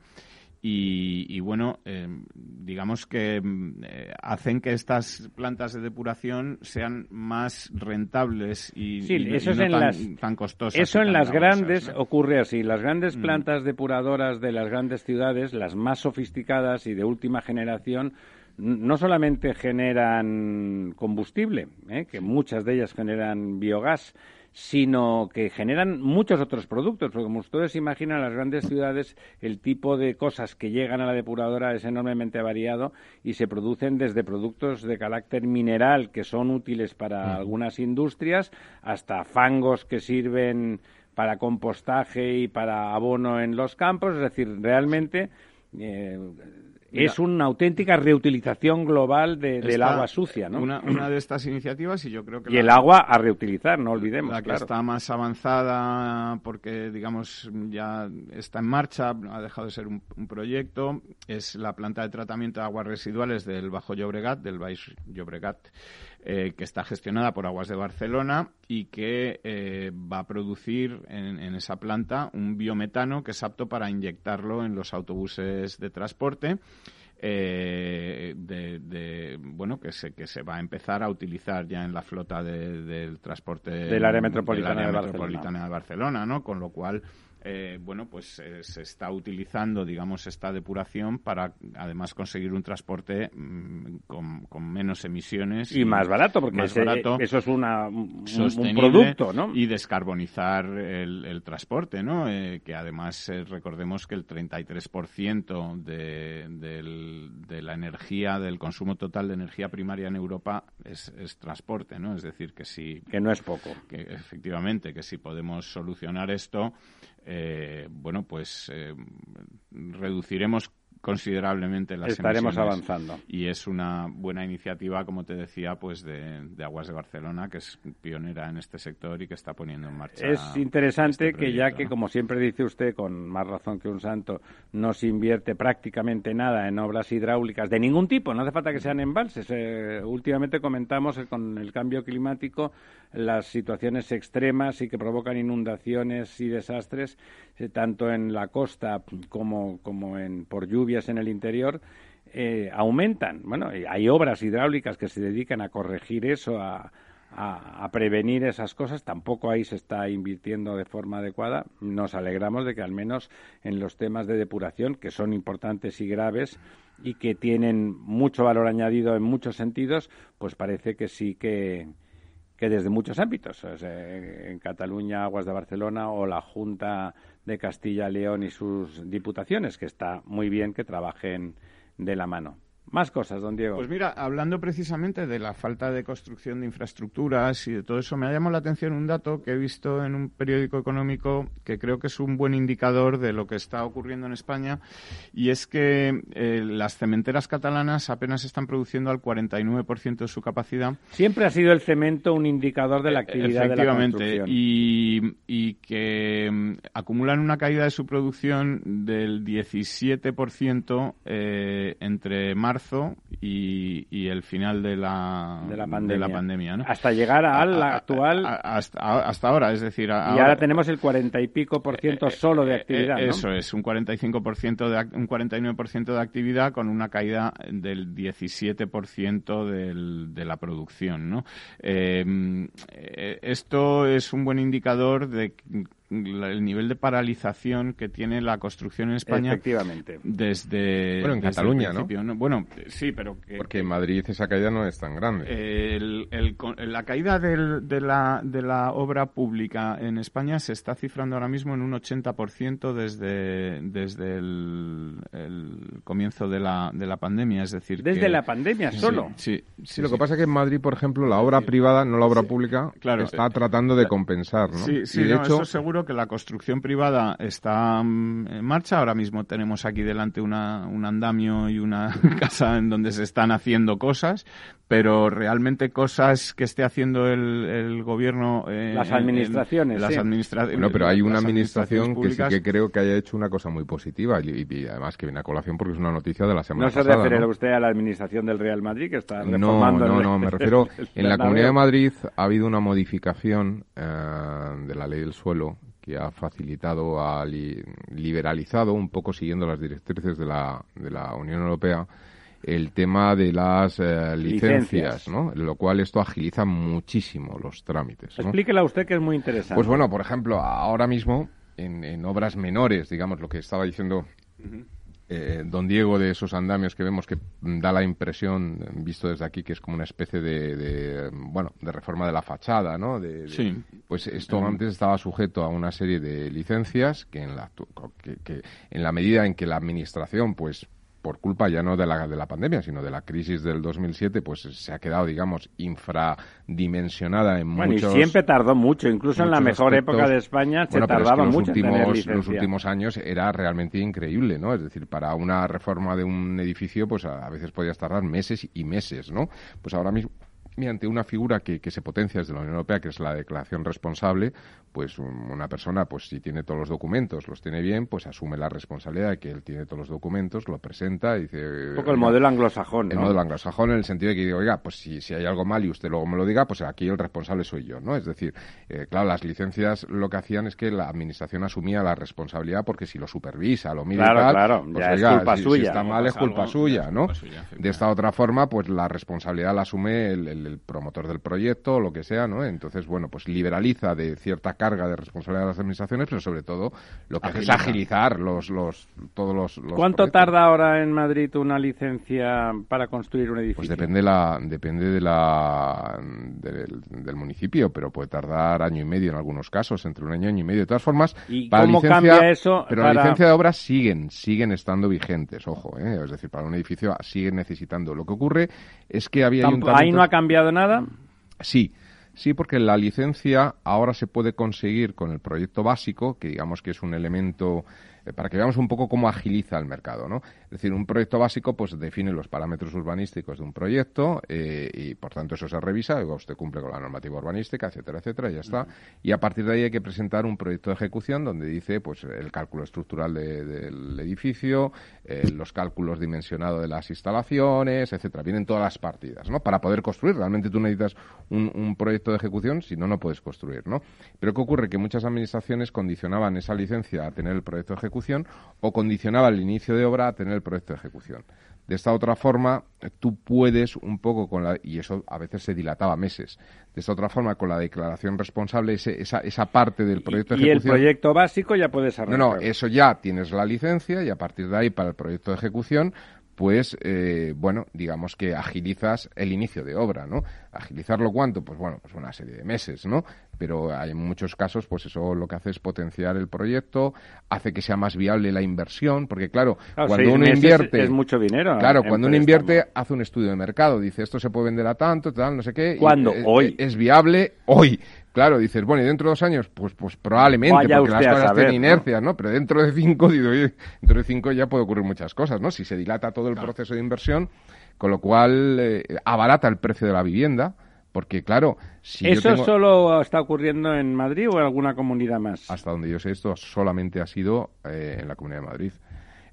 y, bueno, eh, digamos que mm, eh, hacen que estas plantas de depuración sean más rentables y, no tan, costosas. Eso en las grandes ocurre así. Las grandes mm. plantas depuradoras de las grandes ciudades, las más sofisticadas y de última generación, no solamente generan combustible, ¿eh? que muchas de ellas generan biogás, sino que generan muchos otros productos, porque como ustedes imaginan, las grandes ciudades el tipo de cosas que llegan a la depuradora es enormemente variado y se producen desde productos de carácter mineral que son útiles para algunas industrias hasta fangos que sirven para compostaje y para abono en los campos, es decir, realmente eh, es una auténtica reutilización global del agua sucia, ¿no? Una, una, de estas iniciativas y yo creo que... Y el agua a reutilizar, no olvidemos. La que está más avanzada porque, digamos, ya está en marcha, ha dejado de ser un, proyecto, es la planta de tratamiento de aguas residuales del Bajo Llobregat, del Baix Llobregat, eh, que está gestionada por Aguas de Barcelona y que eh, va a producir en, en, esa planta un biometano que es apto para inyectarlo en los autobuses de transporte eh, de, bueno que se que se va a empezar a utilizar ya en la flota del transporte del área metropolitana, de, metropolitana de Barcelona, ¿no? Con lo cual eh, bueno, pues eh, se está utilizando, digamos, esta depuración para además conseguir un transporte mm, con, menos emisiones. Y, más barato, porque eso es una, un, producto, ¿no? Y descarbonizar el, transporte, ¿no? Eh, que además recordemos que el 33% de, de la energía, del consumo total de energía primaria en Europa es, es transporte, ¿no? Es decir, que si... Que no es poco. Que efectivamente, que si podemos solucionar esto, eh, bueno, pues eh, reduciremos considerablemente las Estaremos avanzando. Y es una buena iniciativa, como te decía, pues de, Aguas de Barcelona, que es pionera en este sector y que está poniendo en marcha. Es interesante este que ya que, como siempre dice usted, con más razón que un santo, no se invierte prácticamente nada en obras hidráulicas de ningún tipo, no hace falta que sean embalses. Eh, últimamente comentamos con el cambio climático las situaciones extremas y que provocan inundaciones y desastres eh, tanto en la costa como, como en, por lluvias en el interior, eh, aumentan. Bueno, hay obras hidráulicas que se dedican a corregir eso, a, a, prevenir esas cosas. Tampoco ahí se está invirtiendo de forma adecuada. Nos alegramos de que al menos en los temas de depuración, que son importantes y graves y que tienen mucho valor añadido en muchos sentidos, pues parece que sí que, que desde muchos ámbitos, en Cataluña, Aguas de Barcelona o la Junta de Castilla-León y sus diputaciones, que está muy bien que trabajen de la mano. Más cosas, don Diego. Pues mira, hablando precisamente de la falta de construcción de infraestructuras y de todo eso, me ha llamado la atención un dato que he visto en un periódico económico que creo que es un buen indicador de lo que está ocurriendo en España y es que eh, las cementeras catalanas apenas están produciendo al 49% de su capacidad. Siempre ha sido el cemento un indicador de la actividad de la construcción. Y, y que mm, acumulan una caída de su producción del 17% eh, entre marzo y, el final de la, de la pandemia, pandemia hasta llegar al actual. hasta, ahora es decir y ahora, tenemos el cuarenta y pico por ciento eh, solo de eh, actividad eso es un 45 por ciento de un 49 por ciento de actividad con una caída del 17 por ciento de la producción no eh, esto es un buen indicador de el nivel de paralización que tiene la construcción en España Efectivamente. desde bueno en Cataluña ¿no? bueno sí pero porque en Madrid esa caída no es tan grande el, la caída de la de la obra pública en España se está cifrando ahora mismo en un 80% desde desde el, comienzo de la de la pandemia es decir desde la pandemia solo sí, sí, lo que pasa es que en Madrid por ejemplo la obra privada no la obra pública claro, está tratando de compensar ¿no? sí sí de hecho eso seguro que la construcción privada está mm, en marcha. Ahora mismo tenemos aquí delante una, un andamio y una casa en donde se están haciendo cosas, pero realmente cosas que esté haciendo el, gobierno. Eh, las administraciones. las No, pero hay una administración que sí que creo que haya hecho una cosa muy positiva y, además que viene a colación porque es una noticia de la semana pasada. ¿No se refiere usted a la administración del Real Madrid que está reformando? No, no, no, me refiero. en la Comunidad de Madrid ha habido una modificación eh, de la ley del suelo que ha facilitado, ha liberalizado, un poco siguiendo las directrices de la, de la Unión Europea, el tema de las eh, licencias, ¿no? Lo cual esto agiliza muchísimo los trámites. Explíquela usted que es muy interesante. Pues bueno, por ejemplo, ahora mismo en, obras menores, digamos, lo que estaba diciendo eh, don Diego de esos andamios que vemos que da la impresión, visto desde aquí, que es como una especie de, bueno, de reforma de la fachada, ¿no? De, sí. Pues esto antes estaba sujeto a una serie de licencias que en la, que, en la medida en que la administración, pues por culpa ya no de la, de la pandemia, sino de la crisis del 2007, pues se ha quedado, digamos, infradimensionada en bueno, muchos... y siempre tardó mucho, incluso en la mejor época de España se tardaba mucho últimos, en tener licencia. Los últimos años era realmente increíble, ¿no? Es decir, para una reforma de un edificio, pues a, a veces podías tardar meses y meses, ¿no? Pues ahora mismo mediante una figura que, que, se potencia desde la Unión Europea, que es la declaración responsable, pues una persona, pues si tiene todos los documentos, los tiene bien, pues asume la responsabilidad de que él tiene todos los documentos, lo presenta y dice... Un poco el modelo anglosajón, ¿no? El modelo anglosajón en el sentido de que digo, oiga, pues si, si hay algo mal y usted luego me lo diga, pues aquí el responsable soy yo, ¿no? Es decir, eh, claro, las licencias lo que hacían es que la administración asumía la responsabilidad porque si lo supervisa, lo mira claro, y tal, claro, pues ya oiga, es culpa si, suya. si está mal es culpa algo, suya, es ¿no? culpa suya, de esta otra forma, pues la responsabilidad la asume el, el, el promotor del proyecto o lo que sea, ¿no? Entonces, bueno, pues liberaliza de cierta carga de responsabilidad de las administraciones, pero sobre todo lo que hace es agilizar los, los, todos los, los ¿Cuánto proyectos. tarda ahora en Madrid una licencia para construir un edificio? Pues depende la, depende de la, del, del municipio, pero puede tardar año y medio en algunos casos, entre un año, año y medio. De todas formas, ¿Y para cómo licencia, cambia eso pero para- la licencia de obras siguen, siguen estando vigentes, ojo, ¿eh? es decir, para un edificio siguen necesitando. Lo que ocurre es que había Tampo- Ahí no ha cambiado nada. Sí, sí, porque la licencia ahora se puede conseguir con el proyecto básico, que digamos que es un elemento eh, para que veamos un poco cómo agiliza el mercado, ¿no? Es decir, un proyecto básico pues define los parámetros urbanísticos de un proyecto eh, y por tanto eso se revisa, usted cumple con la normativa urbanística, etcétera, etcétera, y ya está. Y a partir de ahí hay que presentar un proyecto de ejecución donde dice pues el cálculo estructural de- del edificio, eh, los cálculos dimensionados de las instalaciones, etcétera. Vienen todas las partidas, ¿no? Para poder construir. Realmente tú necesitas un, un proyecto de ejecución, si no, no puedes construir, ¿no? Pero ¿qué ocurre? Que muchas administraciones condicionaban esa licencia a tener el proyecto de ejecución o condicionaban el inicio de obra a tener el proyecto de ejecución. De esta otra forma, tú puedes un poco con la, y eso a veces se dilataba meses. De esta otra forma, con la declaración responsable, ese- esa, esa parte del proyecto de Y el ejecución. proyecto básico ya puedes No, arrancar. no, eso ya tienes la licencia y a partir de ahí para el proyecto de ejecución, pues, eh, bueno, digamos que agilizas el inicio de obra, ¿no? ¿Agilizarlo cuánto? Pues bueno, pues una serie de meses, ¿no? Pero hay en muchos casos, pues eso lo que hace es potenciar el proyecto, hace que sea más viable la inversión, porque claro, Claro, cuando uno invierte... es mucho dinero. Claro, cuando uno invierte, hace un estudio de mercado, dice esto se puede vender a tanto, tal, no sé qué. ¿Cuándo? Hoy. Es viable hoy. Claro, dices, bueno, y dentro de dos años, pues, pues probablemente, Vaya porque las cosas saber, tienen inercia, ¿no? Pero dentro de cinco, digo, oye, dentro de cinco ya puede ocurrir muchas cosas, ¿no? Si se dilata todo el proceso de inversión, con lo cual eh, abarata el precio de la vivienda, porque claro, si yo ¿Eso tengo- solo está ocurriendo en Madrid o en alguna comunidad más? hasta donde yo sé, esto solamente ha sido eh, en la Comunidad de Madrid.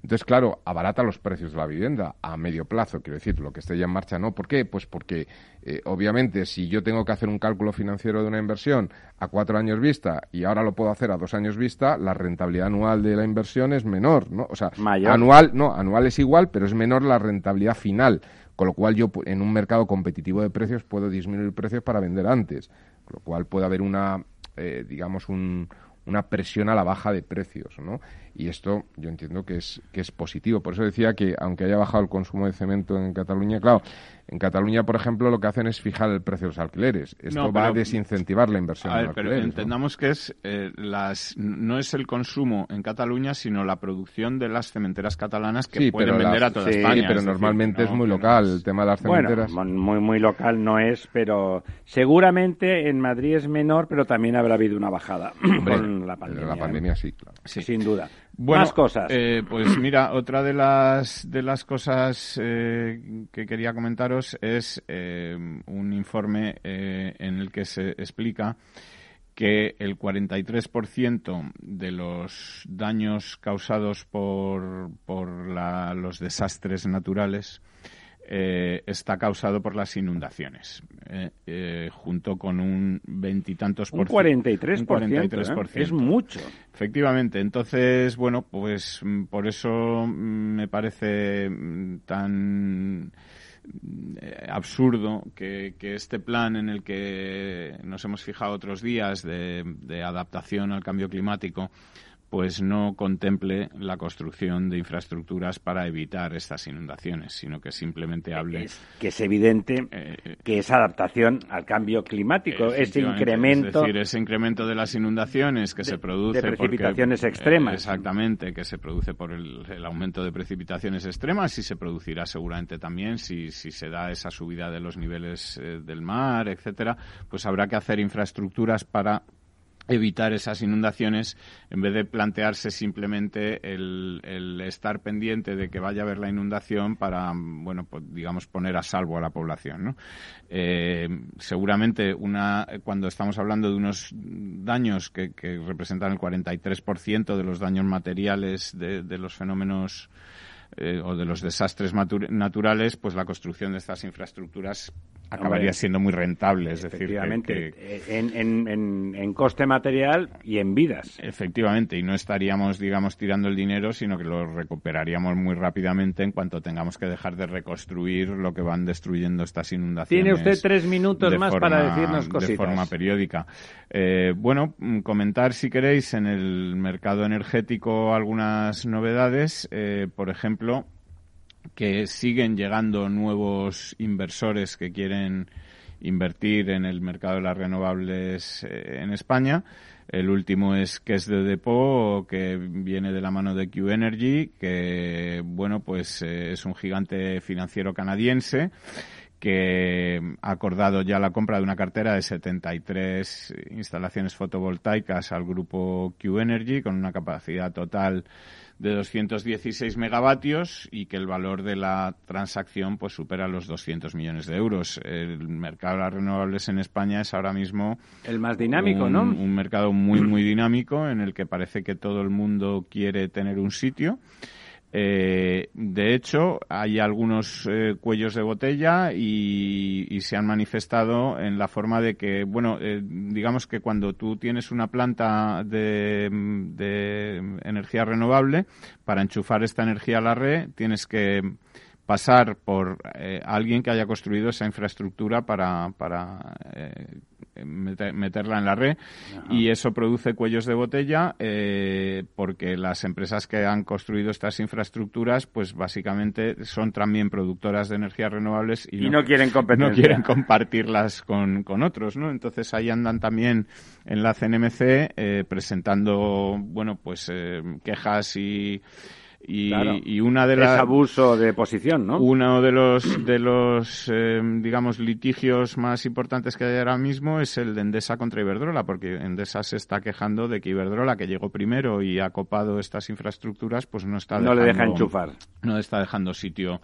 Entonces, claro, abarata los precios de la vivienda a medio plazo, quiero decir, lo que esté ya en marcha no. ¿Por qué? Pues porque, eh, obviamente, si yo tengo que hacer un cálculo financiero de una inversión a cuatro años vista y ahora lo puedo hacer a dos años vista, la rentabilidad anual de la inversión es menor, ¿no? O sea, Mayor. anual, no, anual es igual, pero es menor la rentabilidad final. Con lo cual yo en un mercado competitivo de precios puedo disminuir precios para vender antes. Con lo cual puede haber una, eh, digamos, un, una presión a la baja de precios, ¿no? Y esto yo entiendo que es, que es positivo. Por eso decía que, aunque haya bajado el consumo de cemento en Cataluña, claro, en Cataluña, por ejemplo, lo que hacen es fijar el precio de los alquileres. Esto No, va a desincentivar la inversión A en ver, pero alquileres. ¿no? entendamos que es eh, las no es el consumo en Cataluña, sino la producción de las cementeras catalanas que Sí, pueden pero vender las- a toda sí, España. pero es decir, normalmente es muy local es- el tema de las Bueno, cementeras. mon- muy, muy local no es, pero seguramente en Madrid es menor, pero también habrá habido una bajada Hombre, con la pandemia. La ¿eh? pandemia sí, claro. Sí. Sin duda. Bueno, Más cosas. eh, pues mira, otra de las de las cosas eh, que quería comentaros es eh, un informe en el que se explica que el 43% de los daños causados por, por la- los desastres naturales eh, está causado por las inundaciones, eh, eh, junto con un veintitantos un por 43%, un 43%. ¿eh? es mucho. Efectivamente, entonces, bueno, pues mm, por eso mm, me parece mm, tan eh, absurdo que, que este plan en el que nos hemos fijado otros días de, de adaptación al cambio climático pues no contemple la construcción de infraestructuras para evitar estas inundaciones, sino que simplemente hable. que es evidente eh, que esa adaptación al cambio climático, ese incremento. Es decir, ese incremento de las inundaciones que se produce. De precipitaciones extremas. exactamente, que se produce por el, aumento de precipitaciones extremas y se producirá seguramente también si, si se da esa subida de los niveles eh, del mar, etcétera, pues habrá que hacer infraestructuras para evitar esas inundaciones en vez de plantearse simplemente el, estar pendiente de que vaya a haber la inundación para bueno pues, digamos poner a salvo a la población ¿no? Eh, seguramente una cuando estamos hablando de unos daños que, representan el 43% de los daños materiales de los fenómenos eh, o de los desastres naturales, pues la construcción de estas infraestructuras acabaría siendo muy rentable. Es decir, que, en, coste material y en vidas. Efectivamente, y no estaríamos, digamos, tirando el dinero, sino que lo recuperaríamos muy rápidamente en cuanto tengamos que dejar de reconstruir lo que van destruyendo estas inundaciones. Tiene usted tres minutos más para decirnos cositas. De forma periódica. Eh, bueno, mm, comentar, si queréis, en el mercado energético algunas novedades. Eh, por ejemplo, que siguen llegando nuevos inversores que quieren invertir en el mercado de las renovables eh, en España. El último es que es de Depot, que viene de la mano de Q Energy, que bueno, pues eh, es un gigante financiero canadiense que ha acordado ya la compra de una cartera de 73 instalaciones fotovoltaicas al grupo Q Energy con una capacidad total de 216 megavatios y que el valor de la transacción pues supera los 200 millones de euros. El mercado de las renovables en España es ahora mismo el más dinámico, ¿no? Un mercado muy muy dinámico en el que parece que todo el mundo quiere tener un sitio. Eh, de hecho, hay algunos eh, cuellos de botella y, se han manifestado en la forma de que, bueno, eh, digamos que cuando tú tienes una planta de, energía renovable, para enchufar esta energía a la red, tienes que pasar por alguien que haya construido esa infraestructura para, para meterla en la red. Y eso produce cuellos de botella eh, porque las empresas que han construido estas infraestructuras pues básicamente son también productoras de energías renovables y, no, quieren no quieren compartirlas con, con, otros ¿no? entonces ahí andan también en la CNMC eh, presentando bueno pues eh, quejas y y, una de las es abuso de posición, ¿no? Uno de los de los eh, digamos litigios más importantes que hay ahora mismo es el de Endesa contra Iberdrola, porque Endesa se está quejando de que Iberdrola, que llegó primero y ha copado estas infraestructuras, pues no está no le deja enchufar, no está dejando sitio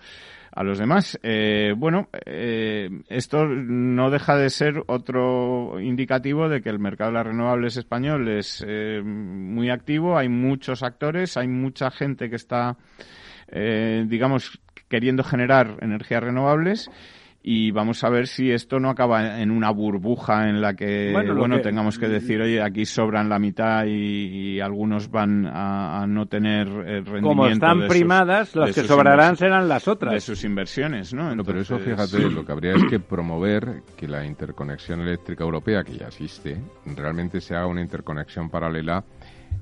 a los demás. Eh, bueno, eh, esto no deja de ser otro indicativo de que el mercado de las renovables español es eh, muy activo, hay muchos actores, hay mucha gente que está, digamos, queriendo generar energías renovables y vamos a ver si esto no acaba en una burbuja en la que bueno, tengamos que decir oye aquí sobran la mitad y, algunos van a, no tener el rendimiento como están primadas las que sobrarán serán las otras de sus inversiones no, pero eso fíjate lo que habría es que promover que la interconexión eléctrica europea que ya existe realmente se haga una interconexión paralela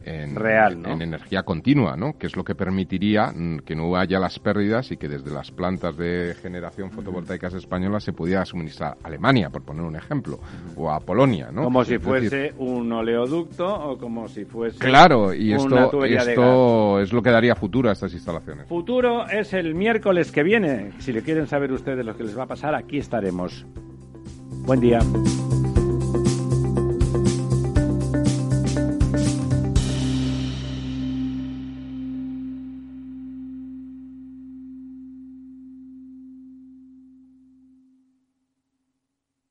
en, Real, en energía continua, ¿no? que es lo que permitiría mm, que no haya las pérdidas y que desde las plantas de generación fotovoltaicas españolas se pudiera suministrar a Alemania, por poner un ejemplo, o a Polonia. ¿no? Como si fuese un oleoducto o como si fuese. Claro, y esto, esto es lo que daría futuro a estas instalaciones. Futuro es el miércoles que viene. Si le quieren saber ustedes lo que les va a pasar, aquí estaremos. Buen día.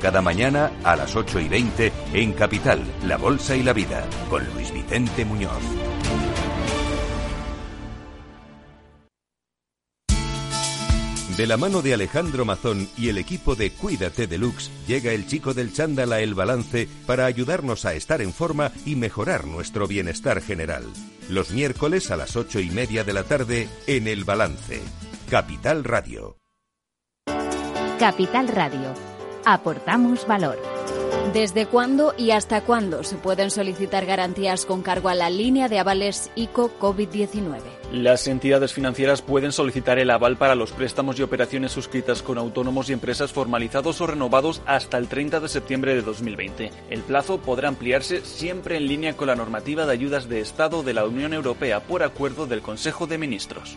cada mañana a las 8 y 20 en Capital, La Bolsa y la Vida, con Luis Vicente Muñoz. De la mano de Alejandro Mazón y el equipo de Cuídate Deluxe, llega el chico del chándal a El Balance para ayudarnos a estar en forma y mejorar nuestro bienestar general. Los miércoles a las ocho y media de la tarde en El Balance. Capital Radio. Capital Radio. Aportamos valor. ¿Desde cuándo y hasta cuándo se pueden solicitar garantías con cargo a la línea de avales ICO COVID-19? Las entidades financieras pueden solicitar el aval para los préstamos y operaciones suscritas con autónomos y empresas formalizados o renovados hasta el 30 de septiembre de 2020. El plazo podrá ampliarse siempre en línea con la normativa de ayudas de Estado de la Unión Europea por acuerdo del Consejo de Ministros.